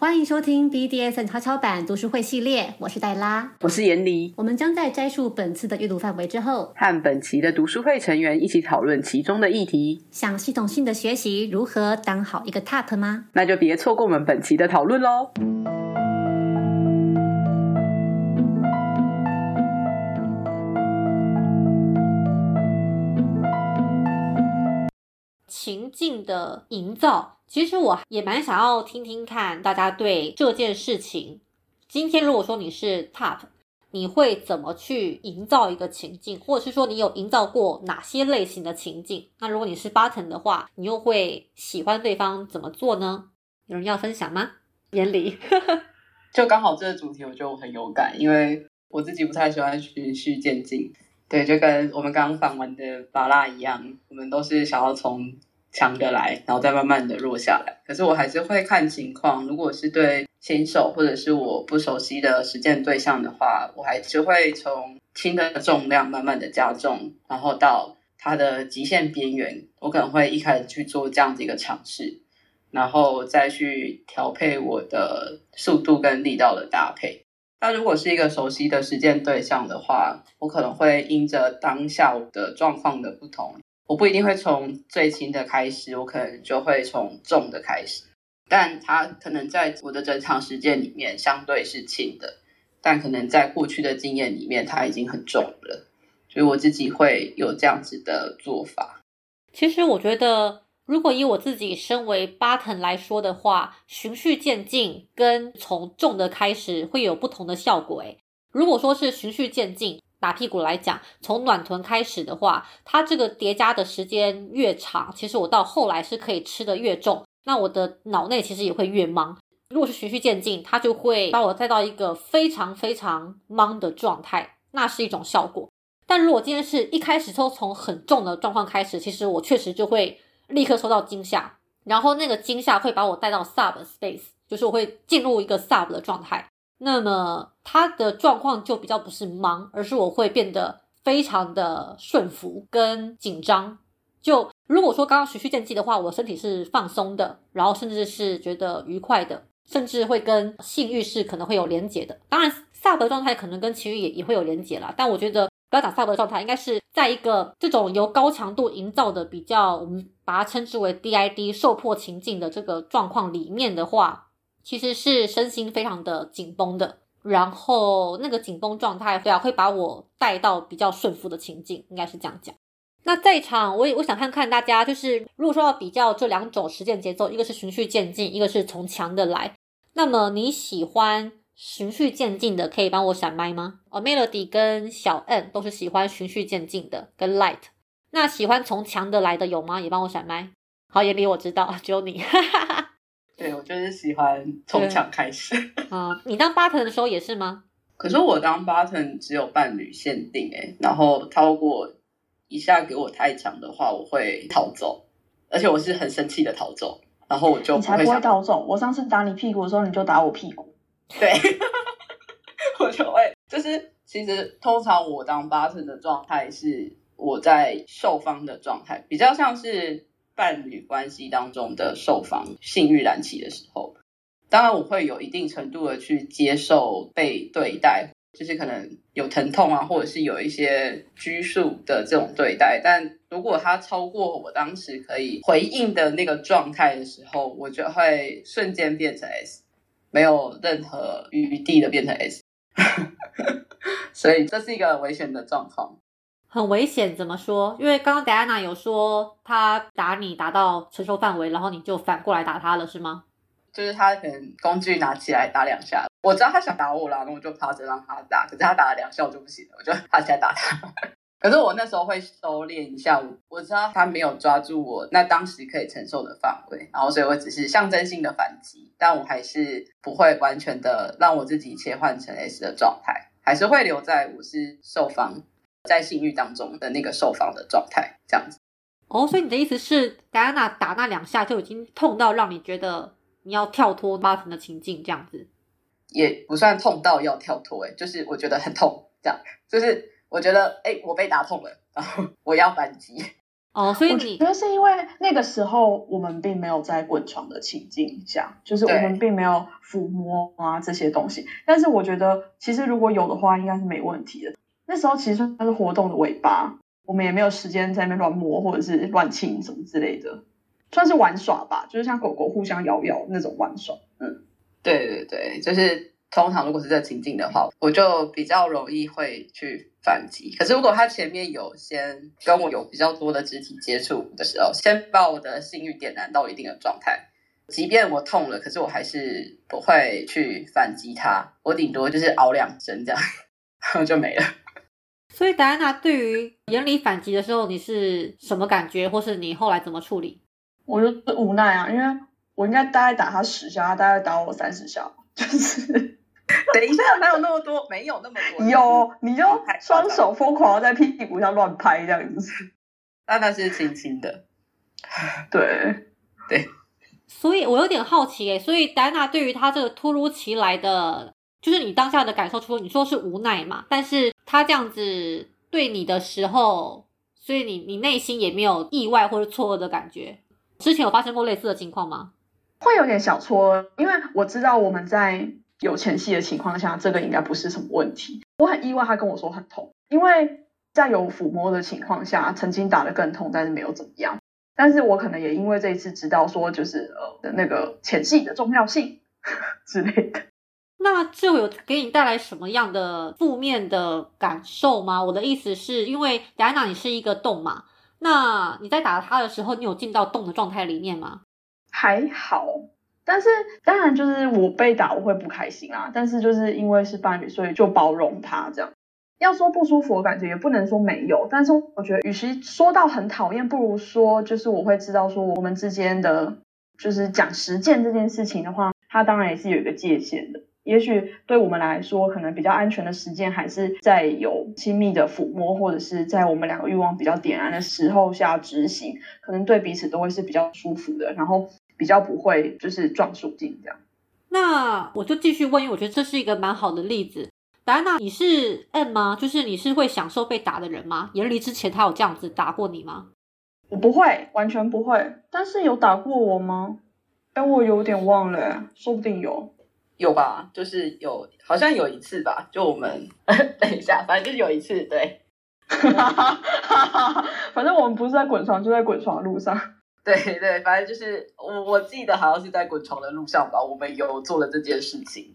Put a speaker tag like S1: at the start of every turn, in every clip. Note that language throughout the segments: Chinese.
S1: 欢迎收听 BDSN 超超版读书会系列，我是黛拉，
S2: 我是严离。
S1: 我们将在摘述本次的阅读范围之后，
S2: 和本期的读书会成员一起讨论其中的议题。
S1: 想系统性的学习如何当好一个 TOP 吗？
S2: 那就别错过我们本期的讨论喽。
S3: 情境的营造，其实我也蛮想要听听看大家对这件事情。今天如果说你是 Top，你会怎么去营造一个情境，或者是说你有营造过哪些类型的情境？那如果你是 Button 的话，你又会喜欢对方怎么做呢？有人要分享吗？眼里
S4: 就刚好这个主题，我觉得我很有感，因为我自己不太喜欢循序渐进。对，就跟我们刚刚访完的巴拉一样，我们都是想要从。强的来，然后再慢慢的弱下来。可是我还是会看情况，如果是对新手或者是我不熟悉的实践对象的话，我还是会从轻的重量慢慢的加重，然后到它的极限边缘，我可能会一开始去做这样子一个尝试，然后再去调配我的速度跟力道的搭配。那如果是一个熟悉的实践对象的话，我可能会因着当下的状况的不同。我不一定会从最轻的开始，我可能就会从重的开始，但它可能在我的整场实践里面相对是轻的，但可能在过去的经验里面，它已经很重了，所以我自己会有这样子的做法。
S3: 其实我觉得，如果以我自己身为巴腾来说的话，循序渐进跟从重的开始会有不同的效果。诶如果说是循序渐进。打屁股来讲，从暖臀开始的话，它这个叠加的时间越长，其实我到后来是可以吃的越重，那我的脑内其实也会越忙。如果是循序渐进，它就会把我带到一个非常非常忙的状态，那是一种效果。但如果今天是一开始就从很重的状况开始，其实我确实就会立刻受到惊吓，然后那个惊吓会把我带到 sub space，就是我会进入一个 sub 的状态。那么他的状况就比较不是忙，而是我会变得非常的顺服跟紧张。就如果说刚刚循序渐进的话，我身体是放松的，然后甚至是觉得愉快的，甚至会跟性欲是可能会有连结的。当然萨博状态可能跟情欲也也会有连结啦，但我觉得不要讲萨博状态，应该是在一个这种由高强度营造的比较，我们把它称之为 DID 受迫情境的这个状况里面的话。其实是身心非常的紧绷的，然后那个紧绷状态会啊会把我带到比较顺服的情境，应该是这样讲。那在场，我也我想看看大家，就是如果说要比较这两种实践节奏，一个是循序渐进，一个是从强的来。那么你喜欢循序渐进的，可以帮我闪麦吗？哦，Melody 跟小 N 都是喜欢循序渐进的，跟 Light。那喜欢从强的来的有吗？也帮我闪麦。好，眼里我知道，只有你。
S4: 哈哈哈对，我就是喜欢从强开始。
S3: 啊，你当 button 的时候也是吗？
S4: 可是我当 button 只有伴侣限定哎，然后超过一下给我太强的话，我会逃走，而且我是很生气的逃走，然后我就
S5: 你才不会逃走。我上次打你屁股的时候，你就打我屁股。
S4: 对，我就会就是其实通常我当 button 的状态是我在受方的状态，比较像是。伴侣关系当中的受访性欲燃起的时候，当然我会有一定程度的去接受被对待，就是可能有疼痛啊，或者是有一些拘束的这种对待。但如果它超过我当时可以回应的那个状态的时候，我就会瞬间变成 S，没有任何余地的变成 S。所以这是一个危险的状况。
S3: 很危险，怎么说？因为刚刚戴安娜有说他打你打到承受范围，然后你就反过来打他了，是吗？
S4: 就是他可能工具拿起来打两下，我知道他想打我了，那我就趴着让他打。可是他打了两下我就不行了，我就趴起来打他。可是我那时候会收敛一下，我我知道他没有抓住我那当时可以承受的范围，然后所以我只是象征性的反击，但我还是不会完全的让我自己切换成 S 的状态，还是会留在我是受方。在性欲当中的那个受访的状态，这样子。
S3: 哦，所以你的意思是，戴安娜打那两下就已经痛到让你觉得你要跳脱巴腾的情境，这样子？
S4: 也不算痛到要跳脱，哎，就是我觉得很痛，这样，就是我觉得，哎，我被打痛了，然后我要反击。
S3: 哦，所以
S5: 我
S3: 你
S5: 觉得是因为那个时候我们并没有在滚床的情境下，就是我们并没有抚摸啊这些东西。但是我觉得其实如果有的话，应该是没问题的。那时候其实算是活动的尾巴，我们也没有时间在那边乱摸或者是乱亲什么之类的，算是玩耍吧，就是像狗狗互相咬咬那种玩耍。嗯，
S4: 对对对，就是通常如果是这情境的话，我就比较容易会去反击。可是如果他前面有先跟我有比较多的肢体接触的时候，先把我的性欲点燃到一定的状态，即便我痛了，可是我还是不会去反击他，我顶多就是熬两针这样，然后就没了。
S3: 所以戴安娜对于眼里反击的时候，你是什么感觉，或是你后来怎么处理？
S5: 我就是无奈啊，因为我应该大概打他十下，他大概打我三十下，就是
S4: 等一下，哪有那么多？没有那么多。
S5: 有你就双手疯狂的在屁股上乱拍这样子。
S4: 那那是轻轻的。
S5: 对对，
S3: 所以我有点好奇诶，所以戴安娜对于他这个突如其来的，就是你当下的感受，除了你说是无奈嘛，但是他这样子对你的时候，所以你你内心也没有意外或者错愕的感觉。之前有发生过类似的情况吗？
S5: 会有点小错愕，因为我知道我们在有前戏的情况下，这个应该不是什么问题。我很意外，他跟我说很痛，因为在有抚摸的情况下，曾经打得更痛，但是没有怎么样。但是我可能也因为这一次知道说，就是呃的那个前戏的重要性之类的。
S3: 那就有给你带来什么样的负面的感受吗？我的意思是因为雅安娜你是一个洞嘛，那你在打他的时候，你有进到洞的状态里面吗？
S5: 还好，但是当然就是我被打我会不开心啊，但是就是因为是伴侣，所以就包容他这样。要说不舒服的感觉，也不能说没有，但是我觉得与其说到很讨厌，不如说就是我会知道说我们之间的，就是讲实践这件事情的话，它当然也是有一个界限的。也许对我们来说，可能比较安全的实践还是在有亲密的抚摸，或者是在我们两个欲望比较点燃的时候下执行，可能对彼此都会是比较舒服的，然后比较不会就是撞属性这样。
S3: 那我就继续问，因为我觉得这是一个蛮好的例子。达安娜，你是 M 吗？就是你是会享受被打的人吗？严离之前他有这样子打过你吗？
S5: 我不会，完全不会。但是有打过我吗？哎，我有点忘了，说不定有。
S4: 有吧？就是有，好像有一次吧，就我们 等一下，反正就是有一次，对，
S5: 反正我们不是在滚床，就在滚床的路上。
S4: 对对，反正就是我我记得好像是在滚床的路上吧，我们有做了这件事情。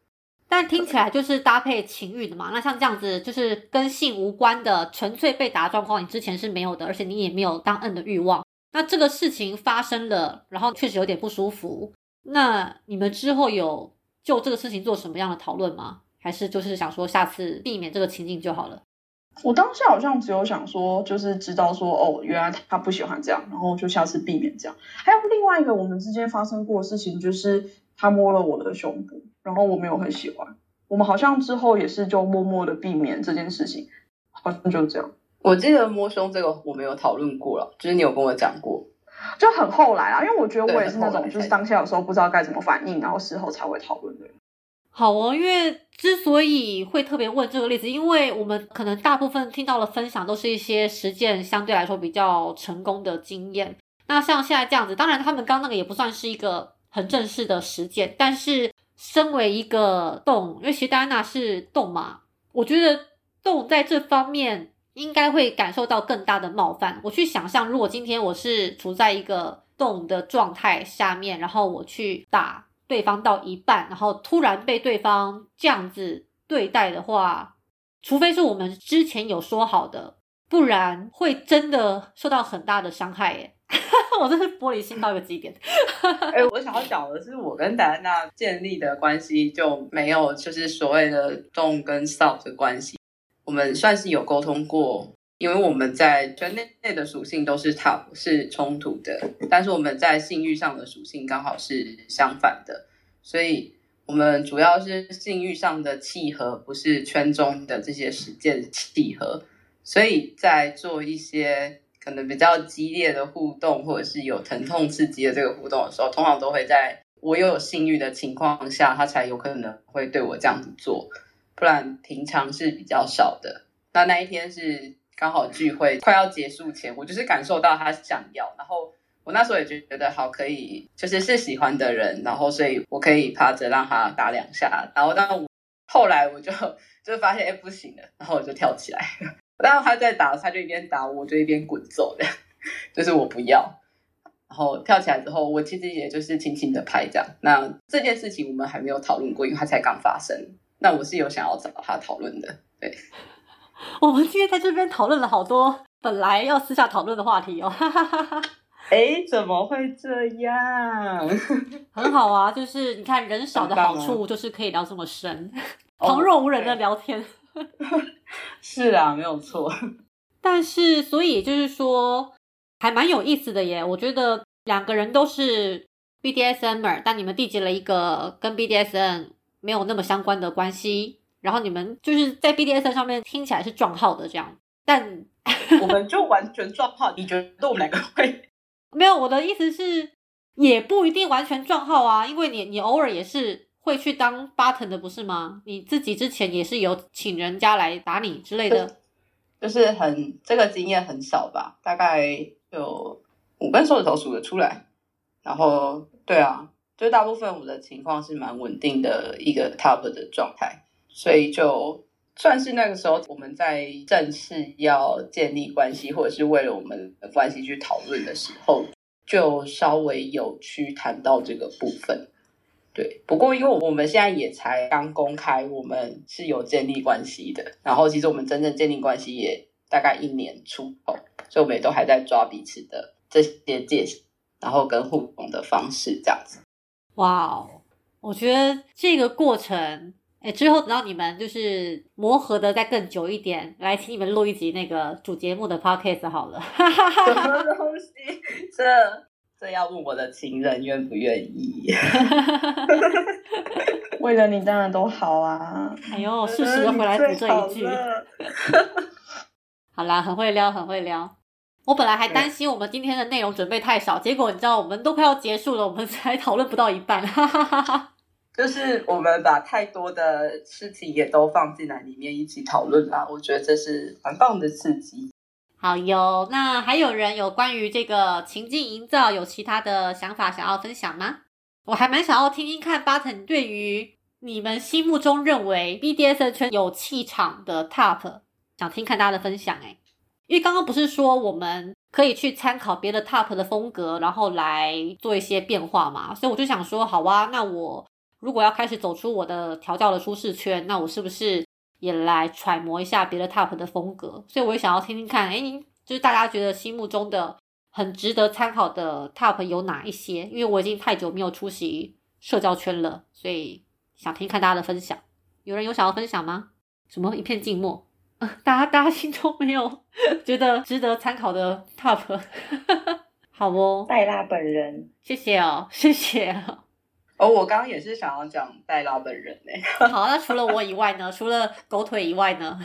S3: 但听起来就是搭配情欲的嘛。那像这样子，就是跟性无关的，纯粹被打的状况，你之前是没有的，而且你也没有当摁的欲望。那这个事情发生了，然后确实有点不舒服。那你们之后有就这个事情做什么样的讨论吗？还是就是想说下次避免这个情境就好了？
S5: 我当下好像只有想说，就是知道说，哦，原来他不喜欢这样，然后就下次避免这样。还有另外一个我们之间发生过的事情，就是他摸了我的胸部，然后我没有很喜欢。我们好像之后也是就默默的避免这件事情，好像就这样，
S4: 我记得摸胸这个我没有讨论过了，就是你有跟我讲过，
S5: 就很后来啊，因为我觉得我也是那种就是当下有时候不知道该怎么反应，然后事后才会讨论的人。
S3: 好哦，因为之所以会特别问这个例子，因为我们可能大部分听到的分享都是一些实践相对来说比较成功的经验。那像现在这样子，当然他们刚那个也不算是一个很正式的实践，但是身为一个动，因为其实戴安娜是动嘛，我觉得动在这方面应该会感受到更大的冒犯。我去想象，如果今天我是处在一个动的状态下面，然后我去打。对方到一半，然后突然被对方这样子对待的话，除非是我们之前有说好的，不然会真的受到很大的伤害。耶，我真是玻璃心到一个极点。
S4: 哎、我想要讲的是，我跟戴安娜建立的关系就没有就是所谓的动跟少的关系，我们算是有沟通过。因为我们在圈内内的属性都是 top 是冲突的，但是我们在性欲上的属性刚好是相反的，所以我们主要是性欲上的契合，不是圈中的这些实践契合，所以在做一些可能比较激烈的互动，或者是有疼痛刺激的这个互动的时候，通常都会在我又有性欲的情况下，他才有可能会对我这样子做，不然平常是比较少的。那那一天是。刚好聚会快要结束前，我就是感受到他想要，然后我那时候也就觉得好可以，就是是喜欢的人，然后所以我可以趴着让他打两下，然后但我后来我就就发现哎不行了，然后我就跳起来，然后他在打，他就一边打我就一边滚走的，就是我不要。然后跳起来之后，我其实也就是轻轻的拍这样。那这件事情我们还没有讨论过，因为它才刚发生。那我是有想要找他讨论的。对，
S3: 我们今天在这边讨论了好多本来要私下讨论的话题哦。
S4: 哈哈哈哎，怎么会这样？
S3: 很好啊，就是你看人少的好处就是可以聊这么深，旁若无人的聊天。
S4: 是啊，没有错。
S3: 但是，所以就是说。还蛮有意思的耶，我觉得两个人都是 BDSM，但你们缔结了一个跟 BDSM 没有那么相关的关系，然后你们就是在 BDSM 上面听起来是撞号的这样，但
S4: 我们就完全撞号。你觉得我们两个会？
S3: 没有，我的意思是也不一定完全撞号啊，因为你你偶尔也是会去当 button 的，不是吗？你自己之前也是有请人家来打你之类的，
S4: 就是很这个经验很少吧，大概。有五根手指头数得出来，然后对啊，就大部分我的情况是蛮稳定的一个 top 的状态，所以就算是那个时候我们在正式要建立关系，或者是为了我们的关系去讨论的时候，就稍微有去谈到这个部分。对，不过因为我们现在也才刚公开，我们是有建立关系的，然后其实我们真正建立关系也大概一年出头。所以我们也都还在抓彼此的这些界限，然后跟互动的方式这样子。
S3: 哇哦，我觉得这个过程，哎，之后等到你们就是磨合的再更久一点，来请你们录一集那个主节目的 podcast 好了。
S4: 什么东西？这这要问我的情人愿不愿意？
S5: 为了你当然都好啊。
S3: 哎呦，适时的回来补这一句。好啦，很会撩，很会撩。我本来还担心我们今天的内容准备太少，结果你知道我们都快要结束了，我们 才讨论不到一半。
S4: 哈哈哈就是我们把太多的事情也都放进来里面一起讨论啦，我觉得这是蛮棒的刺激。
S3: 好哟，那还有人有关于这个情境营造有其他的想法想要分享吗？我还蛮想要听听看巴腾对于你们心目中认为 BDS 圈有气场的 TOP，想听看大家的分享哎。因为刚刚不是说我们可以去参考别的 top 的风格，然后来做一些变化嘛？所以我就想说，好啊，那我如果要开始走出我的调教的舒适圈，那我是不是也来揣摩一下别的 top 的风格？所以我也想要听听看，哎，就是大家觉得心目中的很值得参考的 top 有哪一些？因为我已经太久没有出席社交圈了，所以想听看大家的分享。有人有想要分享吗？什么一片静默？大家大家心中没有觉得值得参考的 top，好不？
S5: 戴拉本人，
S3: 谢谢哦，谢谢。
S4: 哦，我刚刚也是想要讲戴拉本人呢。
S3: 好，那除了我以外呢？除了狗腿以外呢？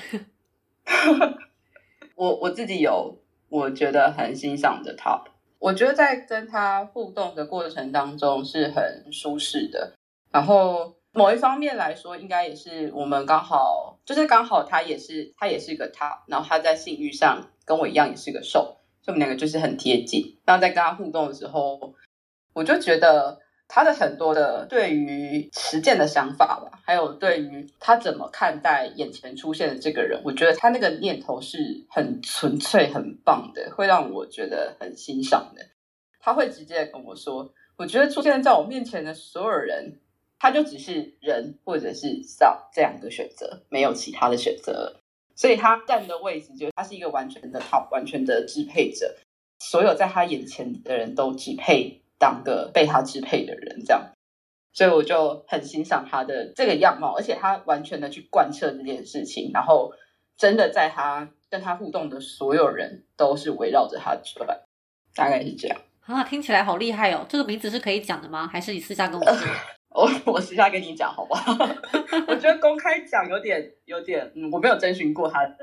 S4: 我我自己有我觉得很欣赏的 top，我觉得在跟他互动的过程当中是很舒适的，然后。某一方面来说，应该也是我们刚好，就是刚好他也是他也是个他，然后他在性欲上跟我一样也是个受，所以我们两个就是很贴近。然后在跟他互动的时候，我就觉得他的很多的对于实践的想法吧，还有对于他怎么看待眼前出现的这个人，我觉得他那个念头是很纯粹、很棒的，会让我觉得很欣赏的。他会直接跟我说：“我觉得出现在我面前的所有人。”他就只是人，或者是少这两个选择，没有其他的选择，所以他站的位置就他是一个完全的好，完全的支配者，所有在他眼前的人都只配当个被他支配的人，这样，所以我就很欣赏他的这个样貌，而且他完全的去贯彻这件事情，然后真的在他跟他互动的所有人都是围绕着他转，大概是这样
S3: 啊，听起来好厉害哦，这个名字是可以讲的吗？还是你私下跟我说？
S4: 我我私下跟你讲好不好？我觉得公开讲有点有点，嗯，我没有征询过他的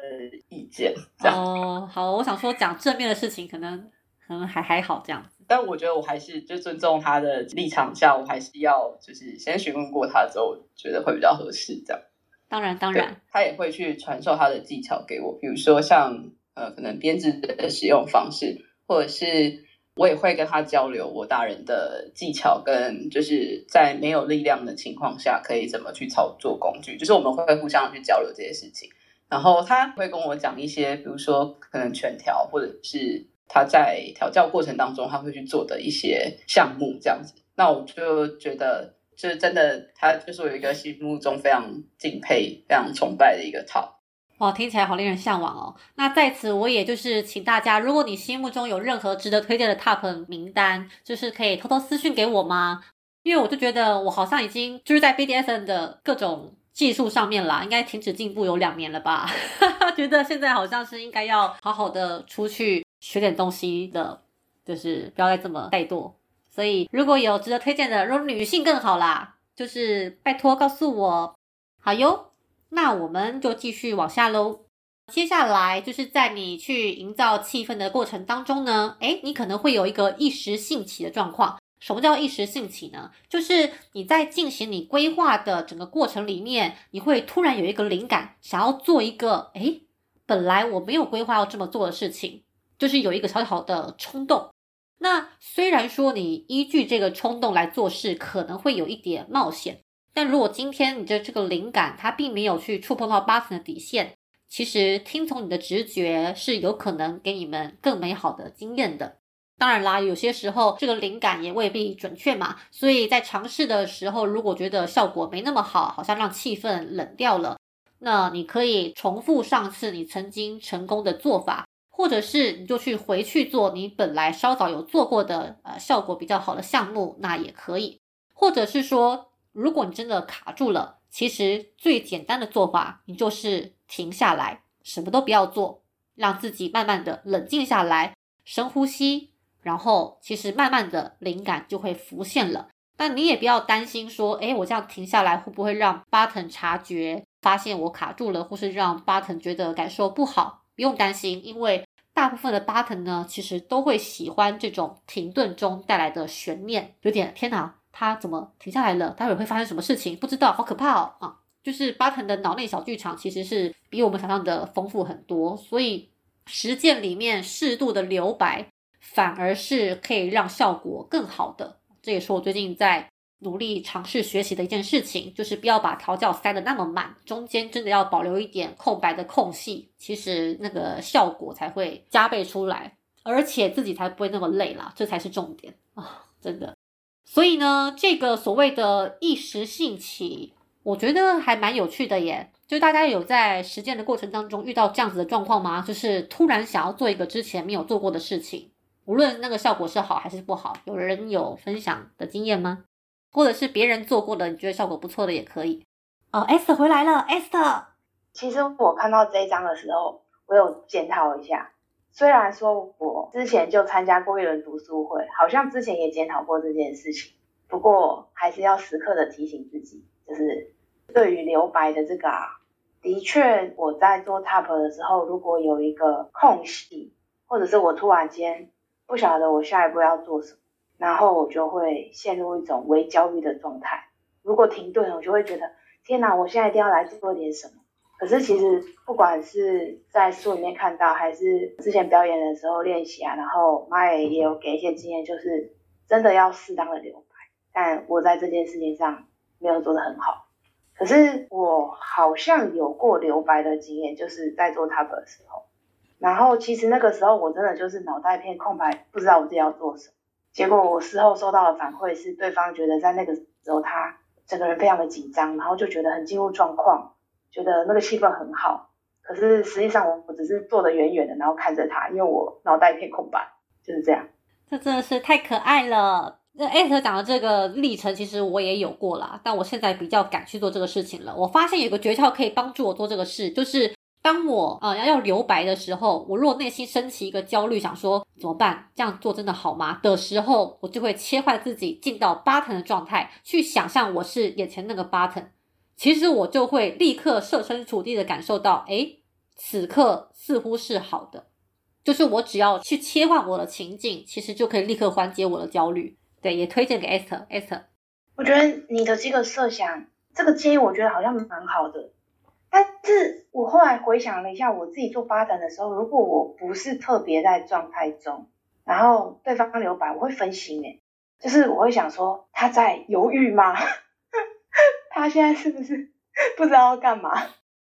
S4: 意见。
S3: 哦，好，我想说讲正面的事情，可能可能还还好这样子。
S4: 但我觉得我还是就尊重他的立场下，我还是要就是先询问过他之后，觉得会比较合适这样。
S3: 当然当然，
S4: 他也会去传授他的技巧给我，比如说像呃可能编织的使用方式，或者是我也会跟他交流我打人的技巧，跟就是在没有力量的情况下可以怎么去操作工具，就是我们会互相去交流这些事情。然后他会跟我讲一些，比如说可能全调，或者是他在调教过程当中他会去做的一些项目这样子。那我就觉得，就是真的，他就是我一个心目中非常敬佩、非常崇拜的一个 top。
S3: 哦，听起来好令人向往哦。那在此，我也就是请大家，如果你心目中有任何值得推荐的 top 名单，就是可以偷偷私信给我吗？因为我就觉得我好像已经就是在 BDSN 的各种。技术上面啦，应该停止进步有两年了吧？觉得现在好像是应该要好好的出去学点东西的，就是不要再这么怠惰。所以如果有值得推荐的，如果女性更好啦，就是拜托告诉我。好哟，那我们就继续往下喽。接下来就是在你去营造气氛的过程当中呢，诶，你可能会有一个一时兴起的状况。什么叫一时兴起呢？就是你在进行你规划的整个过程里面，你会突然有一个灵感，想要做一个诶，本来我没有规划要这么做的事情，就是有一个小小的冲动。那虽然说你依据这个冲动来做事，可能会有一点冒险，但如果今天你的这个灵感它并没有去触碰到八层的底线，其实听从你的直觉是有可能给你们更美好的经验的。当然啦，有些时候这个灵感也未必准确嘛，所以在尝试的时候，如果觉得效果没那么好，好像让气氛冷掉了，那你可以重复上次你曾经成功的做法，或者是你就去回去做你本来稍早有做过的呃效果比较好的项目，那也可以。或者是说，如果你真的卡住了，其实最简单的做法，你就是停下来，什么都不要做，让自己慢慢的冷静下来，深呼吸。然后，其实慢慢的灵感就会浮现了。但你也不要担心说，哎，我这样停下来会不会让巴腾察觉，发现我卡住了，或是让巴腾觉得感受不好？不用担心，因为大部分的巴腾呢，其实都会喜欢这种停顿中带来的悬念。有点天哪，他怎么停下来了？待会会发生什么事情？不知道，好可怕哦！啊，就是巴腾的脑内小剧场其实是比我们想象的丰富很多，所以实践里面适度的留白。反而是可以让效果更好的，这也是我最近在努力尝试学习的一件事情，就是不要把调教塞得那么满，中间真的要保留一点空白的空隙，其实那个效果才会加倍出来，而且自己才不会那么累啦，这才是重点啊，真的。所以呢，这个所谓的一时兴起，我觉得还蛮有趣的耶。就大家有在实践的过程当中遇到这样子的状况吗？就是突然想要做一个之前没有做过的事情。无论那个效果是好还是不好，有人有分享的经验吗？或者是别人做过的，你觉得效果不错的也可以。哦，Est 回来了，Est。
S6: 其实我看到这一章的时候，我有检讨一下。虽然说我之前就参加过一轮读书会，好像之前也检讨过这件事情，不过还是要时刻的提醒自己，就是对于留白的这个啊，的确我在做 top 的时候，如果有一个空隙，或者是我突然间。不晓得我下一步要做什么，然后我就会陷入一种微焦虑的状态。如果停顿，我就会觉得天哪，我现在一定要来做点什么。可是其实不管是在书里面看到，还是之前表演的时候练习啊，然后妈也也有给一些经验，就是真的要适当的留白。但我在这件事情上没有做得很好。可是我好像有过留白的经验，就是在做 top 的时候。然后其实那个时候我真的就是脑袋一片空白，不知道我自己要做什么。结果我事后收到的反馈是，对方觉得在那个时候他整个人非常的紧张，然后就觉得很进入状况，觉得那个气氛很好。可是实际上我我只是坐得远远的，然后看着他，因为我脑袋一片空白，就是这样。
S3: 这真的是太可爱了。那艾特讲的这个历程，其实我也有过啦，但我现在比较敢去做这个事情了。我发现有个诀窍可以帮助我做这个事，就是。当我呃要要留白的时候，我若内心升起一个焦虑，想说怎么办？这样做真的好吗？的时候，我就会切换自己进到 button 的状态，去想象我是眼前那个 button。其实我就会立刻设身处地的感受到，哎，此刻似乎是好的。就是我只要去切换我的情境，其实就可以立刻缓解我的焦虑。对，也推荐给 Esther。Esther，
S6: 我觉得你的这个设想，这个建议我觉得好像蛮好的。但是我后来回想了一下，我自己做发展的时候，如果我不是特别在状态中，然后对方留白，我会分心诶，就是我会想说他在犹豫吗？他现在是不是不知道要干嘛？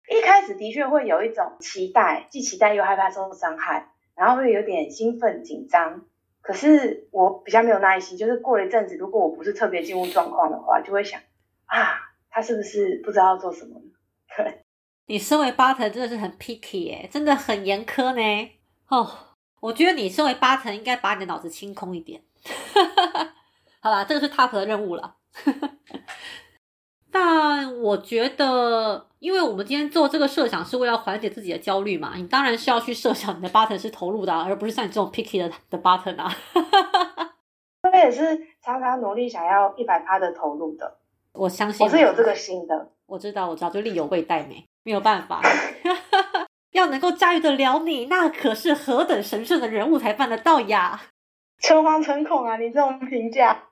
S6: 一开始的确会有一种期待，既期待又害怕受伤害，然后会有点兴奋紧张。可是我比较没有耐心，就是过了一阵子，如果我不是特别进入状况的话，就会想啊，他是不是不知道要做什么？对，
S3: 你身为巴腾真的是很 picky 哎，真的很严苛呢。哦，我觉得你身为巴腾应该把你的脑子清空一点。好啦，这个是 top 的任务了。但我觉得，因为我们今天做这个设想是为了缓解自己的焦虑嘛，你当然是要去设想你的 button 是投入的，而不是像你这种 picky 的的 button 啊。
S6: 我也是常常努力想要一百趴的投入的。
S3: 我相信
S6: 我是有这个心的。
S3: 我知道，我知道，就力有未逮没，没有办法。要能够驾驭得了你，那可是何等神圣的人物才办得到呀！
S6: 诚惶诚恐啊！你这种评价。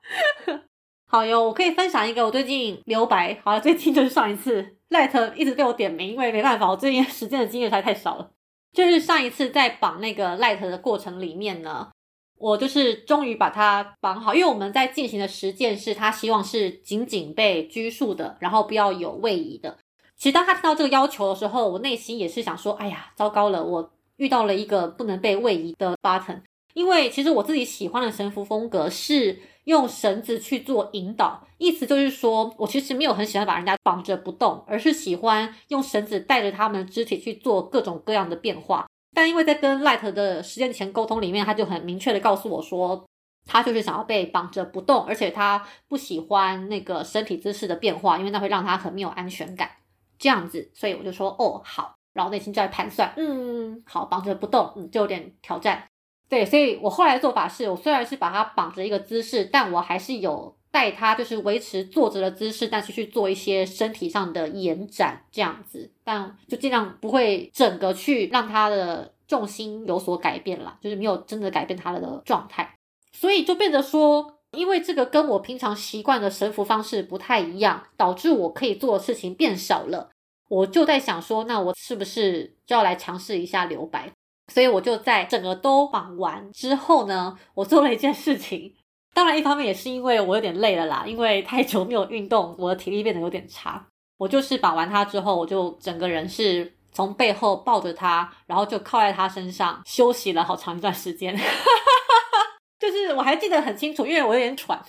S3: 好哟，我可以分享一个我最近留白。好了，最近就是上一次 Light 一直被我点名，因为没办法，我最近时间的经验实在太少了。就是上一次在绑那个 Light 的过程里面呢，我就是终于把它绑好，因为我们在进行的实践是，他希望是紧紧被拘束的，然后不要有位移的。其实当他听到这个要求的时候，我内心也是想说，哎呀，糟糕了，我遇到了一个不能被位移的 button。因为其实我自己喜欢的神符风格是。用绳子去做引导，意思就是说我其实没有很喜欢把人家绑着不动，而是喜欢用绳子带着他们肢体去做各种各样的变化。但因为在跟 Light 的时间前沟通里面，他就很明确的告诉我说，他就是想要被绑着不动，而且他不喜欢那个身体姿势的变化，因为那会让他很没有安全感。这样子，所以我就说哦好，然后内心就在盘算，嗯好，绑着不动，嗯就有点挑战。对，所以我后来的做法是，我虽然是把它绑着一个姿势，但我还是有带它，就是维持坐着的姿势，但是去做一些身体上的延展这样子，但就尽量不会整个去让它的重心有所改变啦，就是没有真的改变它的状态，所以就变得说，因为这个跟我平常习惯的神服方式不太一样，导致我可以做的事情变少了，我就在想说，那我是不是就要来尝试一下留白？所以我就在整个都绑完之后呢，我做了一件事情。当然，一方面也是因为我有点累了啦，因为太久没有运动，我的体力变得有点差。我就是绑完它之后，我就整个人是从背后抱着它，然后就靠在它身上休息了好长一段时间。就是我还记得很清楚，因为我有点喘。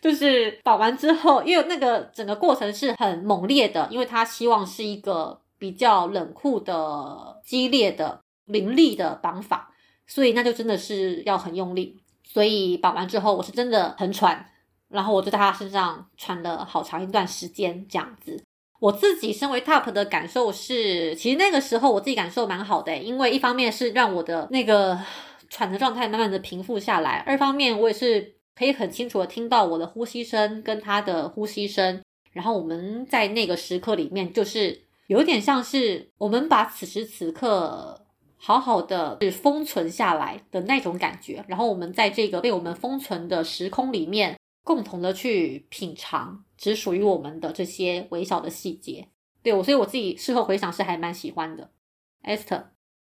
S3: 就是绑完之后，因为那个整个过程是很猛烈的，因为他希望是一个比较冷酷的、激烈的。凌厉的绑法，所以那就真的是要很用力。所以绑完之后，我是真的很喘，然后我就在他身上喘了好长一段时间这样子。我自己身为 top 的感受是，其实那个时候我自己感受蛮好的，因为一方面是让我的那个喘的状态慢慢的平复下来，二方面我也是可以很清楚的听到我的呼吸声跟他的呼吸声，然后我们在那个时刻里面，就是有点像是我们把此时此刻。好好的是封存下来的那种感觉，然后我们在这个被我们封存的时空里面，共同的去品尝只属于我们的这些微小的细节。对我，所以我自己事后回想是还蛮喜欢的。Esther，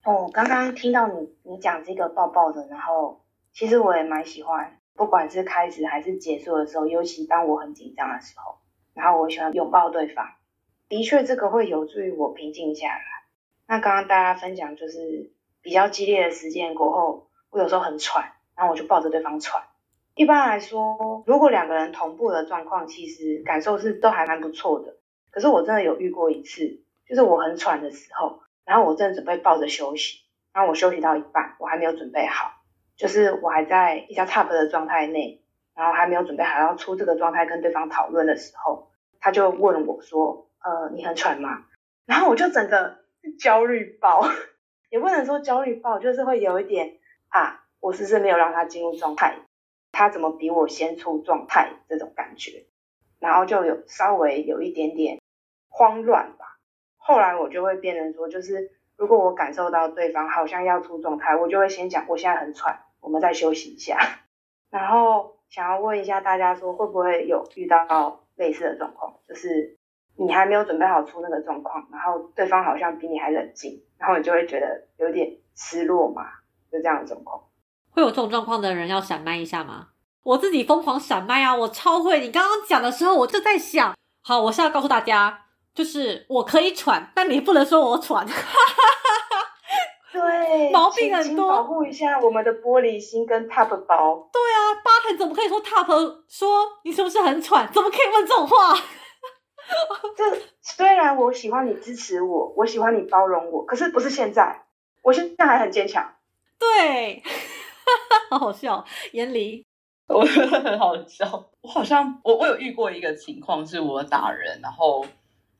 S6: 哦，刚刚听到你你讲这个抱抱的，然后其实我也蛮喜欢，不管是开始还是结束的时候，尤其当我很紧张的时候，然后我喜欢拥抱对方，的确这个会有助于我平静下来。那刚刚大家分享就是比较激烈的实践过后，我有时候很喘，然后我就抱着对方喘。一般来说，如果两个人同步的状况，其实感受是都还蛮不错的。可是我真的有遇过一次，就是我很喘的时候，然后我正准备抱着休息，然后我休息到一半，我还没有准备好，就是我还在比较差的状态内，然后还没有准备好要出这个状态跟对方讨论的时候，他就问我说：“呃，你很喘吗？”然后我就整个。焦虑爆，也不能说焦虑爆，就是会有一点啊，我是不是没有让他进入状态？他怎么比我先出状态？这种感觉，然后就有稍微有一点点慌乱吧。后来我就会变成说，就是如果我感受到对方好像要出状态，我就会先讲我现在很喘，我们再休息一下。然后想要问一下大家说，会不会有遇到类似的状况？就是你还没有准备好出那个状况，然后对方好像比你还冷静，然后你就会觉得有点失落嘛，就这样的状况。
S3: 会有这种状况的人要闪麦一下吗？我自己疯狂闪麦啊，我超会。你刚刚讲的时候，我就在想，好，我现在告诉大家，就是我可以喘，但你不能说我喘。
S6: 对，
S3: 毛病很多，
S6: 保护一下我们的玻璃心跟 top 包。
S3: 对啊，巴腾怎么可以说 top 说你是不是很喘？怎么可以问这种话？
S6: 这虽然我喜欢你支持我，我喜欢你包容我，可是不是现在，我现在还很坚强。
S3: 对，好好笑，严离，
S4: 我觉得很好笑。我好像我我有遇过一个情况，是我打人，然后。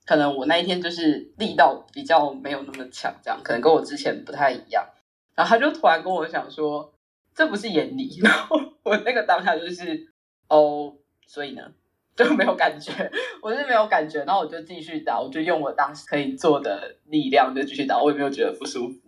S4: 可能我那一天就是力道比较没有那么强，这样可能跟我之前不太一样。然后他就突然跟我讲说：“这不是眼力。”然后我那个当下就是哦，所以呢就没有感觉，我是没有感觉。然后我就继续打，我就用我当时可以做的力量就继续打，我也没有觉得不舒服。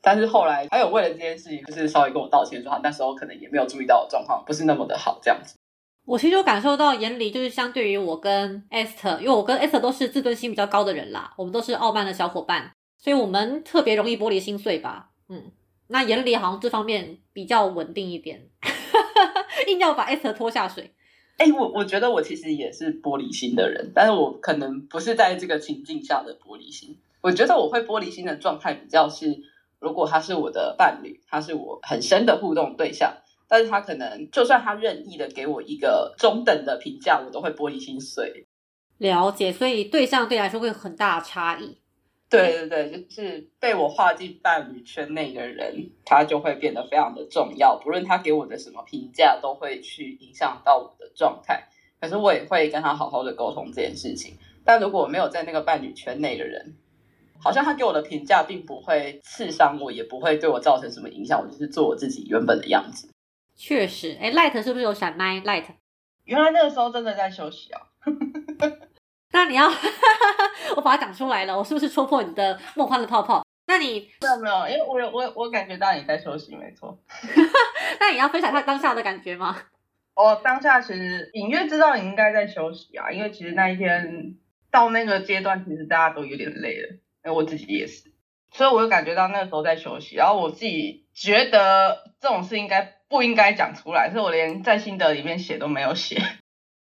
S4: 但是后来还有为了这件事情，就是稍微跟我道歉说，那时候可能也没有注意到我状况不是那么的好，这样子。
S3: 我其实就感受到眼里就是相对于我跟 Esther，因为我跟 Esther 都是自尊心比较高的人啦，我们都是傲慢的小伙伴，所以我们特别容易玻璃心碎吧。嗯，那眼里好像这方面比较稳定一点，硬要把 Esther 拖下水。
S4: 哎，我我觉得我其实也是玻璃心的人，但是我可能不是在这个情境下的玻璃心。我觉得我会玻璃心的状态比较是，如果他是我的伴侣，他是我很深的互动对象。但是他可能，就算他任意的给我一个中等的评价，我都会玻璃心碎。
S3: 了解，所以对象对来说会有很大的差异。
S4: 对对对，就是被我划进伴侣圈内的人，他就会变得非常的重要。不论他给我的什么评价，都会去影响到我的状态。可是我也会跟他好好的沟通这件事情。但如果没有在那个伴侣圈内的人，好像他给我的评价并不会刺伤我，也不会对我造成什么影响。我就是做我自己原本的样子。
S3: 确实，哎，Light 是不是有闪麦？Light，
S7: 原来那个时候真的在休息啊。
S3: 那你要，我把它讲出来了，我是不是戳破你的梦幻的泡泡？那你
S7: 没有没有，因为我我我感觉到你在休息，没错。
S3: 那你要分享一下当下的感觉吗？
S7: 我当下其实隐约知道你应该在休息啊，因为其实那一天到那个阶段，其实大家都有点累了，因为我自己也是，所以我就感觉到那个时候在休息。然后我自己觉得这种事应该。不应该讲出来，所以我连在心得里面写都没有写。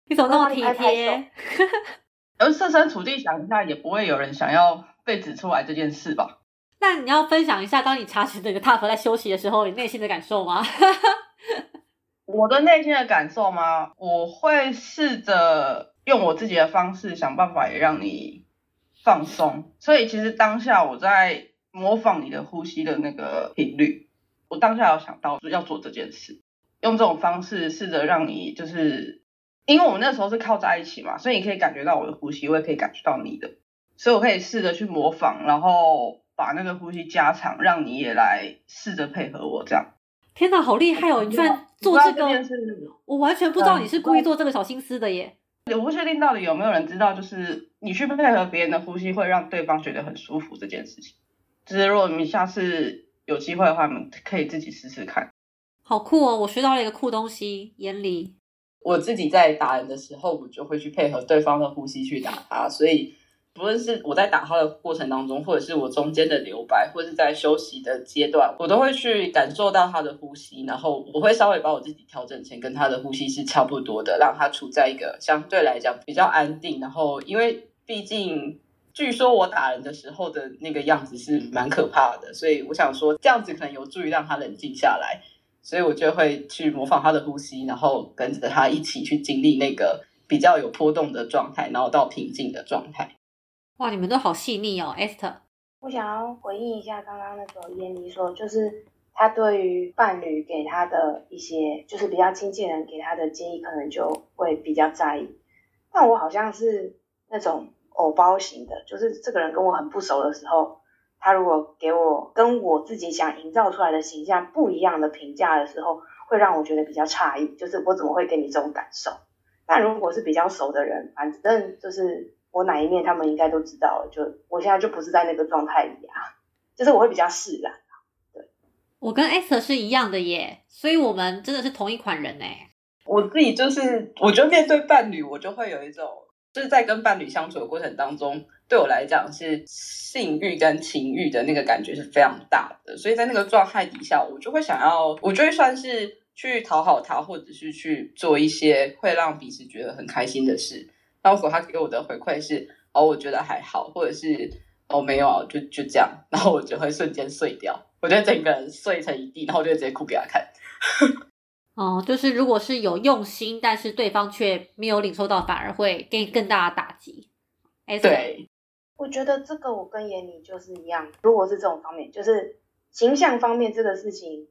S3: 你怎么那么体贴？
S7: 而设身处地想一下，也不会有人想要被指出来这件事吧？
S3: 那你要分享一下，当你查询这个 TOP 在休息的时候，你内心的感受吗？
S7: 我的内心的感受吗？我会试着用我自己的方式想办法，也让你放松。所以其实当下我在模仿你的呼吸的那个频率。我当下有想到要做这件事，用这种方式试着让你就是，因为我们那时候是靠在一起嘛，所以你可以感觉到我的呼吸，我也可以感觉到你的，所以我可以试着去模仿，然后把那个呼吸加长，让你也来试着配合我这样。
S3: 天哪，好厉害哦！你居然做这个，我完全不知道你是故意做这个小心思的耶。
S7: 我不确定到底有没有人知道，就是你去配合别人的呼吸，会让对方觉得很舒服这件事情。就是如果你下次。有机会的话，你们可以自己试试看。
S3: 好酷哦！我学到了一个酷东西，眼里。
S4: 我自己在打人的时候，我就会去配合对方的呼吸去打他。所以，不论是我在打他的过程当中，或者是我中间的留白，或者是在休息的阶段，我都会去感受到他的呼吸，然后我会稍微把我自己调整成跟他的呼吸是差不多的，让他处在一个相对来讲比较安定。然后，因为毕竟。据说我打人的时候的那个样子是蛮可怕的，所以我想说这样子可能有助于让他冷静下来，所以我就会去模仿他的呼吸，然后跟着他一起去经历那个比较有波动的状态，然后到平静的状态。
S3: 哇，你们都好细腻哦，Esther。
S6: 我想要回应一下刚刚那个燕妮说，就是他对于伴侣给他的一些，就是比较亲近人给他的建议，可能就会比较在意。但我好像是那种。偶包型的，就是这个人跟我很不熟的时候，他如果给我跟我自己想营造出来的形象不一样的评价的时候，会让我觉得比较诧异，就是我怎么会给你这种感受？但如果是比较熟的人，反正就是我哪一面他们应该都知道了，就我现在就不是在那个状态里啊，就是我会比较释然。对，
S3: 我跟 Esther 是一样的耶，所以我们真的是同一款人哎。
S4: 我自己就是，我觉得面对伴侣，我就会有一种。就是在跟伴侣相处的过程当中，对我来讲是性欲跟情欲的那个感觉是非常大的，所以在那个状态底下，我就会想要，我就会算是去讨好他，或者是去做一些会让彼此觉得很开心的事。那如果他给我的回馈是哦，我觉得还好，或者是哦没有啊，就就这样，然后我就会瞬间碎掉，我觉得整个人碎成一地，然后我就直接哭给他看。
S3: 哦，就是如果是有用心，但是对方却没有领受到，反而会给你更大的打击。哎，
S4: 对，
S6: 我觉得这个我跟闫妮就是一样。如果是这种方面，就是形象方面这个事情，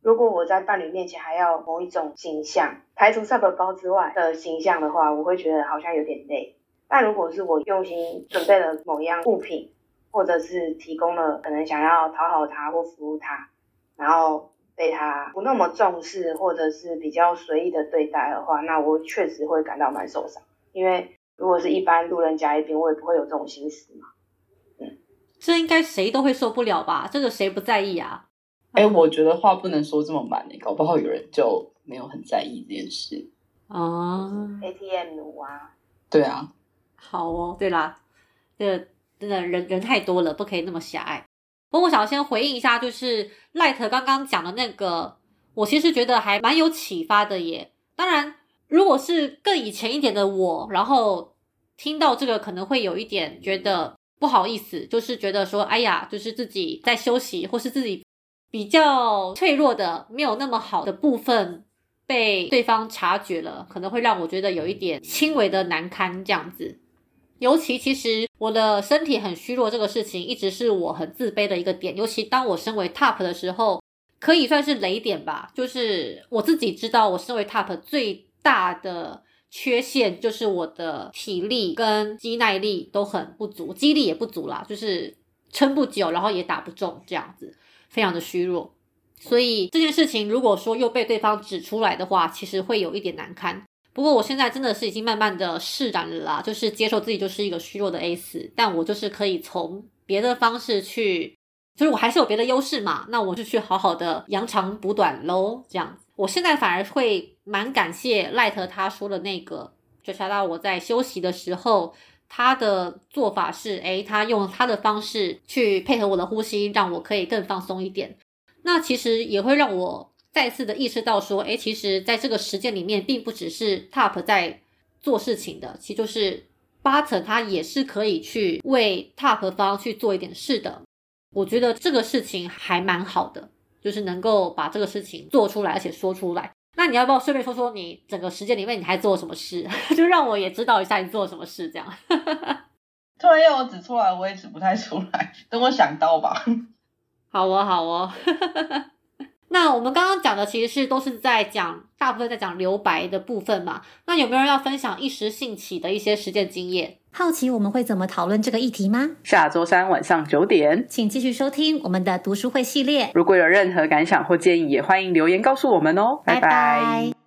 S6: 如果我在伴侣面前还要某一种形象，排除 sub 包之外的形象的话，我会觉得好像有点累。但如果是我用心准备了某样物品，或者是提供了可能想要讨好他或服务他，然后被他不那么重视，或者是比较随意的对待的话，那我确实会感到蛮受伤。因为如果是一般路人甲乙丙，我也不会有这种心思嘛。
S3: 嗯这应该谁都会受不了吧？这个谁不在意啊？
S4: 哎，我觉得话不能说这么满诶，搞不好有人就没有很在意这件事。
S3: 哦
S6: ，ATM 奴啊，
S4: 对啊，
S3: 好哦，对啦，这个真的人人太多了，不可以那么狭隘。不过我想先回应一下，就是赖特刚刚讲的那个，我其实觉得还蛮有启发的耶。当然，如果是更以前一点的我，然后听到这个，可能会有一点觉得不好意思，就是觉得说，哎呀，就是自己在休息，或是自己比较脆弱的、没有那么好的部分被对方察觉了，可能会让我觉得有一点轻微的难堪这样子。尤其其实我的身体很虚弱这个事情，一直是我很自卑的一个点。尤其当我身为 top 的时候，可以算是雷点吧。就是我自己知道，我身为 top 最大的缺陷就是我的体力跟肌耐力都很不足，肌力也不足啦，就是撑不久，然后也打不中这样子，非常的虚弱。所以这件事情如果说又被对方指出来的话，其实会有一点难堪。不过我现在真的是已经慢慢的释然了啦，就是接受自己就是一个虚弱的 A 四，但我就是可以从别的方式去，就是我还是有别的优势嘛，那我就去好好的扬长补短喽，这样子。我现在反而会蛮感谢赖特他说的那个，就查到我在休息的时候，他的做法是，诶，他用他的方式去配合我的呼吸，让我可以更放松一点。那其实也会让我再次的意识到说，哎，其实在这个实践里面，并不只是 Top 在做事情的，其实就是 Bottom 他也是可以去为 Top 方去做一点事的。我觉得这个事情还蛮好的，就是能够把这个事情做出来，而且说出来。那你要不要顺便说说你整个实践里面你还做了什么事？就让我也知道一下你做了什么事，这样。
S5: 突然要我指出来，我也指不太出来，等我想到吧。
S3: 好哦，好哦。那我们刚刚讲的其实是都是在讲，大部分在讲留白的部分嘛。那有没有人要分享一时兴起的一些实践经验？
S1: 好奇我们会怎么讨论这个议题吗？
S2: 下周三晚上九点，
S1: 请继续收听我们的读书会系列。
S2: 如果有任何感想或建议，也欢迎留言告诉我们哦。拜
S1: 拜拜